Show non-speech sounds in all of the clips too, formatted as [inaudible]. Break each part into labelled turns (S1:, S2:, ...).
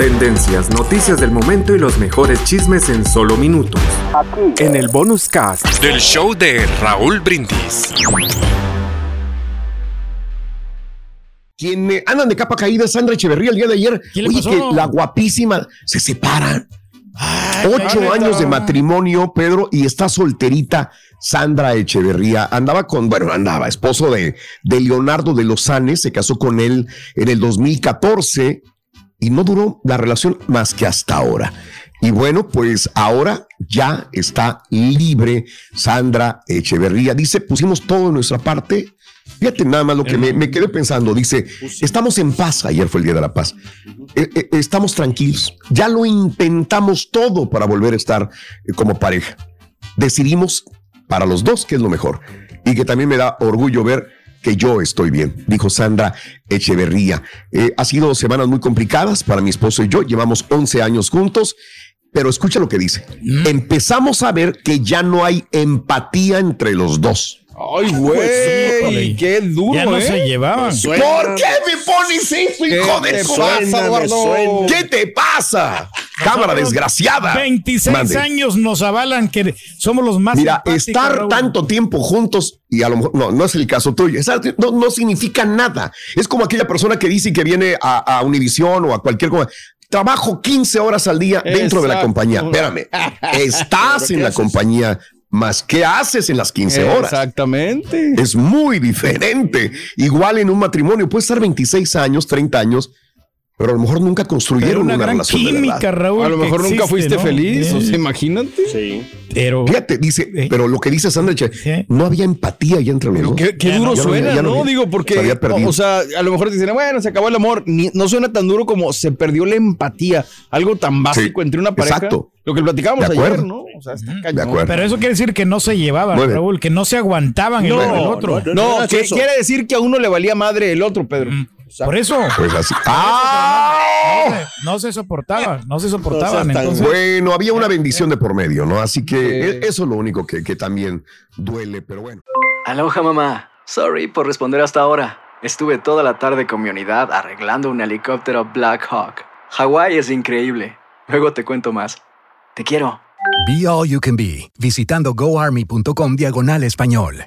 S1: Tendencias, noticias del momento y los mejores chismes en solo minutos. En el bonus cast
S2: del show de Raúl Brindis.
S3: Quien eh, andan de capa caída, Sandra Echeverría, el día de ayer.
S4: ¿Qué le
S3: Oye,
S4: pasó?
S3: que la guapísima se separan. Ocho años de matrimonio, Pedro, y está solterita Sandra Echeverría. Andaba con, bueno, andaba, esposo de, de Leonardo de Lozanes, se casó con él en el 2014 y no duró la relación más que hasta ahora. Y bueno, pues ahora ya está libre Sandra Echeverría. Dice, pusimos todo de nuestra parte. Fíjate nada más lo que me, me quedé pensando. Dice, estamos en paz. Ayer fue el Día de la Paz. Eh, eh, estamos tranquilos. Ya lo intentamos todo para volver a estar eh, como pareja. Decidimos para los dos que es lo mejor. Y que también me da orgullo ver que yo estoy bien, dijo Sandra Echeverría. Eh, ha sido semanas muy complicadas para mi esposo y yo. Llevamos 11 años juntos. Pero escucha lo que dice. Empezamos a ver que ya no hay empatía entre los dos.
S5: Ay, güey, qué duro,
S4: Ya no
S5: ¿eh?
S4: se llevaban.
S3: ¿Por qué me pones eso, hijo
S5: ¿Qué
S3: de su
S5: pasa,
S3: madre?
S5: Eduardo?
S3: ¿Qué te pasa? Cámara desgraciada.
S4: 26
S3: Mande.
S4: años nos avalan que somos los más
S3: Mira, estar
S4: Raúl.
S3: tanto tiempo juntos y a lo mejor, no, no es el caso tuyo, Estar- no, no significa nada. Es como aquella persona que dice que viene a, a Univisión o a cualquier cosa. Trabajo 15 horas al día dentro de la compañía. Espérame, estás
S5: ¿Pero
S3: en la
S5: haces?
S3: compañía, más ¿qué haces en las 15 horas?
S5: Exactamente.
S3: Es muy diferente. Igual en un matrimonio, puede estar 26 años, 30 años, pero a lo mejor nunca construyeron
S4: una
S3: una,
S4: gran
S3: relación de
S4: química,
S3: verdad.
S4: Raúl.
S5: A lo mejor nunca fuiste
S4: ¿no?
S5: feliz,
S4: Eh,
S5: o sea, imagínate.
S6: Sí.
S4: Pero
S3: Fíjate, dice,
S4: Eh.
S3: pero lo que dice Sandra, Che,
S4: Sí.
S3: no había empatía ya entre los
S5: Pero
S3: dos.
S5: qué, qué duro
S4: no,
S5: suena,
S3: ya no,
S5: ¿no?
S3: ya.
S5: Digo,
S3: Se
S5: porque,
S3: había perdido.
S5: o sea, a lo mejor te dicen, bueno, se acabó el amor. Ni- no suena tan duro como se perdió la empatía. Algo tan básico
S3: Sí,
S5: entre una pareja.
S3: exacto.
S5: Lo que platicábamos
S3: De
S5: ayer,
S3: acuerdo.
S5: ¿no? O sea, está
S3: De
S5: cañón.
S3: acuerdo.
S4: Pero eso quiere decir que no se llevaban,
S3: Muy bien.
S4: Raúl, que no se aguantaban el
S5: No,
S4: uno al otro.
S6: no,
S5: No,
S6: no es
S5: que quiere decir que a uno le valía madre el otro, Pedro.
S4: Por eso
S3: Pues así. ¡Ah!
S4: no se soportaban, no se soportaban.
S6: No
S4: entonces,
S3: Bueno, había una bendición de por medio, ¿no? Así que e- eso es lo único que, que también duele, pero bueno.
S7: Aloha mamá. Sorry por responder hasta ahora. Estuve toda la tarde con mi unidad arreglando un helicóptero Black Hawk. Hawái es increíble. Luego te cuento más. Te quiero.
S8: Be All You Can Be, visitando goarmy.com diagonal español.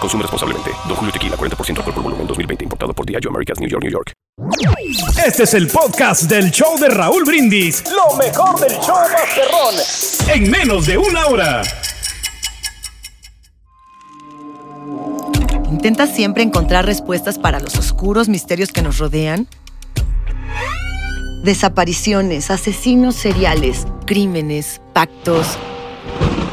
S9: Consume responsablemente. Don Julio Tequila, 40% alcohol por volumen, 2020. Importado por Diageo Americas, New York, New York.
S10: Este es el podcast del show de Raúl Brindis. Lo mejor del show Masterrón. En menos de una hora.
S11: ¿Intentas siempre encontrar respuestas para los oscuros misterios que nos rodean? Desapariciones, asesinos seriales, crímenes, pactos.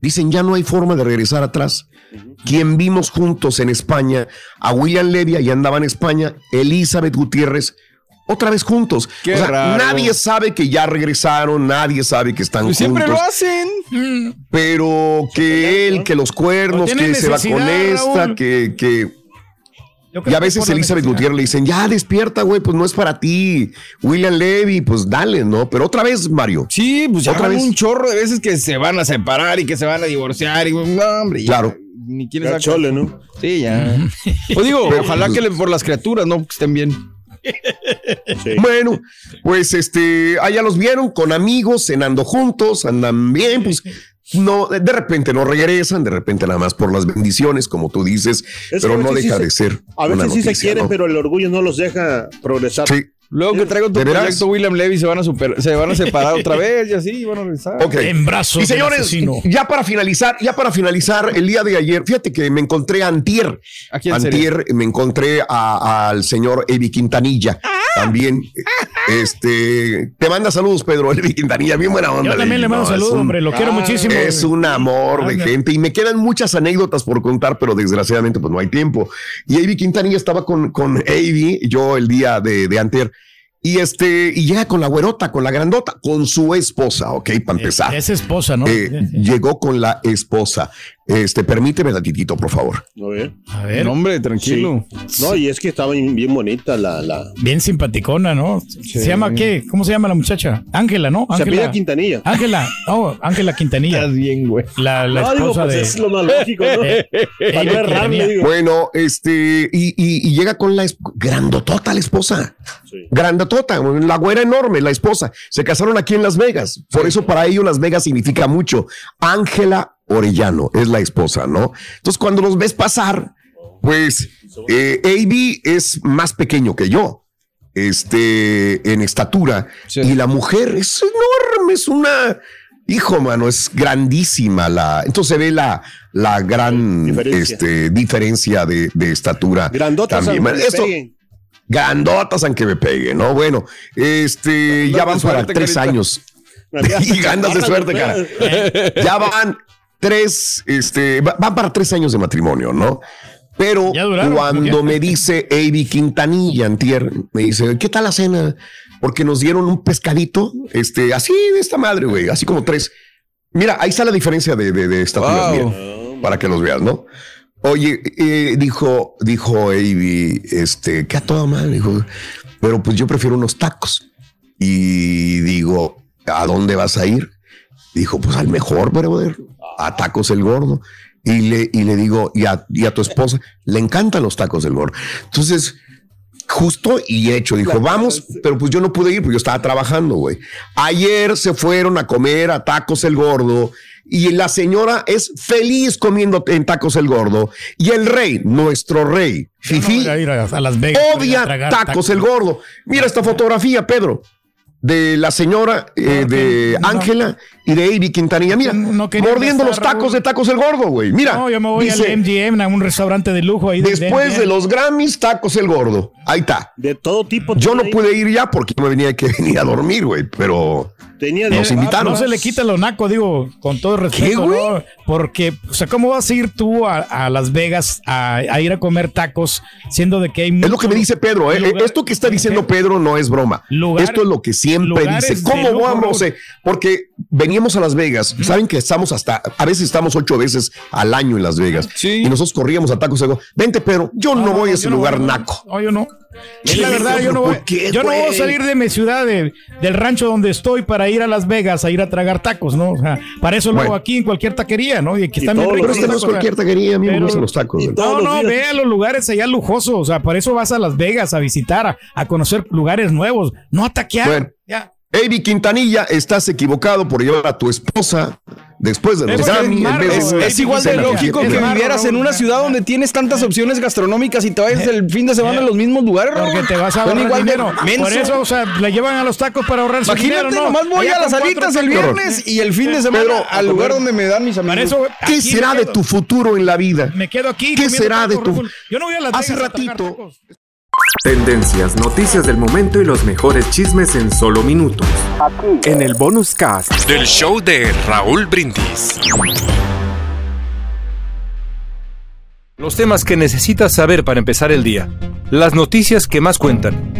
S3: dicen ya no hay forma de regresar atrás, quien vimos juntos en España, a William Levy, ya andaba en España, Elizabeth Gutiérrez, otra vez juntos.
S5: Qué
S3: O sea,
S5: raro.
S3: nadie sabe que ya regresaron, nadie sabe que están
S5: Pues
S3: juntos.
S5: siempre lo hacen.
S3: Pero que él, que los cuernos, que se va con esta, que, que y a
S4: que
S3: veces Elizabeth. Gutiérrez le dicen, ya despierta, güey, pues no es para ti. William Levy, pues dale, ¿no? Pero otra vez, Mario.
S5: Sí, pues ya
S3: Otra vez.
S5: un chorro de veces que se van a separar y que se van a divorciar. Y, no, hombre, ya,
S3: Claro.
S5: Ni quién saca.
S12: chole, ¿no?
S5: Sí, ya. [laughs] Pues digo, ojalá que le- por las criaturas, ¿no? Que estén bien.
S3: Bueno, pues este, allá los vieron con amigos, cenando juntos, andan bien, pues no, de repente no regresan, de repente nada más por las bendiciones, como tú dices,
S12: Es
S3: pero no
S12: sí
S3: deja
S12: se-
S3: de ser.
S12: A
S3: una
S12: veces sí se quieren,
S3: ¿no?
S12: pero el orgullo no los deja progresar.
S3: Sí.
S5: Luego que traigo tu proyecto William Levy se van a super, se van a separar otra vez y así van a regresar.
S4: En brazos
S3: Y señores, ya para finalizar, ya para finalizar, el día de ayer, fíjate que me encontré a Antier.
S5: ¿A quién
S3: Antier me encontré al señor Evi Quintanilla. También, este, te manda saludos, Pedro, Evi Quintanilla, bien buena onda.
S4: Yo también le mando
S3: No,
S4: saludos,
S3: un-
S4: hombre, lo quiero muchísimo.
S3: Es un amor de gente y me quedan muchas anécdotas por contar, pero desgraciadamente pues no hay tiempo. Y Avi Quintanilla estaba con, con Avi, yo el día de, de anter, y este, y llega con la güerota, con la grandota, con su esposa, ok, para empezar.
S4: Es esposa, ¿no?
S3: Eh, llegó con la esposa. Este, permíteme tantitito, por favor.
S12: A ver.
S4: A ver,
S5: No, hombre, tranquilo.
S12: No, y es que estaba bien bien bonita la. la...
S4: bien simpaticona, ¿no? ¿Se llama qué? ¿Cómo se llama la muchacha? Ángela, ¿no?
S12: Se pide
S4: Ángela.
S12: Quintanilla.
S4: Ángela, oh, Ángela Quintanilla.
S5: Estás bien, güey.
S4: La, la
S12: No, digo,
S4: esposa
S12: pues
S4: de.
S12: es lo más lógico, ¿no?
S4: Eh,
S12: digo.
S3: Bueno, este, y, y- y llega con la es- grandotota la esposa.
S12: Sí.
S3: Grandotota, la güera enorme, la esposa. Se casaron aquí en Las Vegas. Por eso para ellos Las Vegas significa mucho. Ángela Orellano es la esposa, ¿no? Entonces cuando los ves pasar, pues eh, AB es más pequeño que yo. Este, en estatura.
S5: Sí.
S3: Y la mujer es enorme, es una. Hijo, mano, es grandísima la. Entonces se ve la, la gran
S12: Diferencia.
S3: este, diferencia de, de estatura.
S12: Grandotas
S3: también.
S12: aunque
S3: Esto-
S12: peguen.
S3: Grandotas aunque me pegue, ¿no? Bueno, este, ya van para
S5: suerte,
S3: tres
S5: carita.
S3: años. [laughs] y andas de suerte, cara. Ya van tres, este, va- van para tres años de matrimonio, ¿no? Pero
S4: duraron,
S3: cuando
S4: ¿no?
S3: me dice Avi Quintanilla, antier, me dice, ¿qué tal la cena? Porque nos dieron un pescadito, este, así de esta madre, güey, así como tres. Mira, ahí está la diferencia de, de, de estaturas,
S5: Wow.
S3: mira, para que los veas, ¿no? Oye, eh, dijo, dijo Avi, este, que a toda madre, dijo, pero pues yo prefiero unos tacos. Y digo, ¿a dónde vas a ir? Dijo, pues al mejor, brother, a tacos el gordo. Y le, y le digo, y a, y a tu esposa, le encantan los tacos del gordo. Entonces, justo y hecho, dijo, vamos, pero pues yo no pude ir porque yo estaba trabajando, güey. Ayer se fueron a comer a tacos el gordo y la señora es feliz comiendo en tacos el gordo y el rey, nuestro rey,
S4: no
S3: Fifi,
S4: voy a ir a, a Las Vegas. a
S3: odia tacos, el gordo. Mira esta fotografía, Pedro, de la señora eh,
S4: No,
S3: de
S4: no.
S3: Ángela y de Avi Quintanilla. Mira,
S4: No
S3: mordiendo los tacos de tacos el gordo, güey. Mira,
S4: No, yo me voy
S3: dice,
S4: al MGM, a un restaurante de lujo ahí.
S3: después de los Grammys, tacos el gordo. Ahí está.
S12: De todo tipo.
S3: Yo no pude ir ya porque me venía que [laughs] venir a dormir, güey, pero
S12: Tenía de-
S3: nos invitaron.
S4: No se le quita lo naco, digo, con todo respeto,
S3: güey?
S4: ¿no? Porque, o sea, ¿cómo vas a ir tú a, a Las Vegas a, a ir a comer tacos, siendo de que hay
S3: Es lo que me dice Pedro, ¿eh?
S4: lugar-
S3: Esto que está diciendo Pedro no es broma.
S4: Lugar-
S3: Esto es lo que siempre dice. ¿Cómo vamos? Eh? Porque veníamos a Las Vegas. Saben que estamos hasta, a veces estamos ocho veces al año en Las Vegas.
S5: Sí.
S3: Y nosotros corríamos a tacos. Digo, Vente, Pedro, yo no, voy a ese
S4: no
S3: lugar
S4: voy,
S3: naco.
S4: No, yo no. Es la verdad, yo no voy,
S3: ¿Por qué,
S4: yo no voy a salir de mi ciudad, de- del rancho donde estoy, para ir a Las Vegas a ir a tragar tacos, ¿no? O sea, para eso lo hago
S3: Bueno.
S4: aquí en cualquier taquería, ¿no? Y aquí están bien
S3: Pero
S4: ricos
S3: este no
S4: los
S3: es
S4: tacos,
S3: cualquier taquería, a mí me
S4: pero-
S3: gustan los tacos.
S4: No,
S12: los
S4: no,
S12: días.
S4: ve a los lugares allá lujosos, o sea, para eso vas a Las Vegas a visitar, a, a conocer lugares nuevos, no a taquear.
S3: Bueno.
S4: Ya.
S3: Avi Quintanilla, estás equivocado por llevar a tu esposa después de los
S5: Es,
S3: Grammy, en vez
S5: es-
S3: de
S5: es igual de lógico que vivieras en una ciudad donde tienes tantas opciones gastronómicas y te vayas el fin de semana a los mismos lugares.
S4: Porque te vas a ahorrar
S5: igual
S4: dinero.
S5: menso.
S4: Por eso, o sea, le llevan a los tacos para ahorrarse
S5: Imagínate,
S4: dinero, ¿no?
S5: nomás voy
S4: Allá
S5: a las alitas el viernes y el fin de semana
S3: Pedro,
S5: al lugar donde me dan mis amigos.
S3: ¿Qué será de tu futuro en la vida?
S4: Me quedo aquí.
S3: ¿Qué será de tu
S4: Raúl. Yo no voy a las
S3: Hace ratito.
S1: Tendencias, noticias del momento y los mejores chismes en solo minutos. En el bonus cast.
S2: Del show de Raúl Brindis.
S13: Los temas que necesitas saber para empezar el día. Las noticias que más cuentan.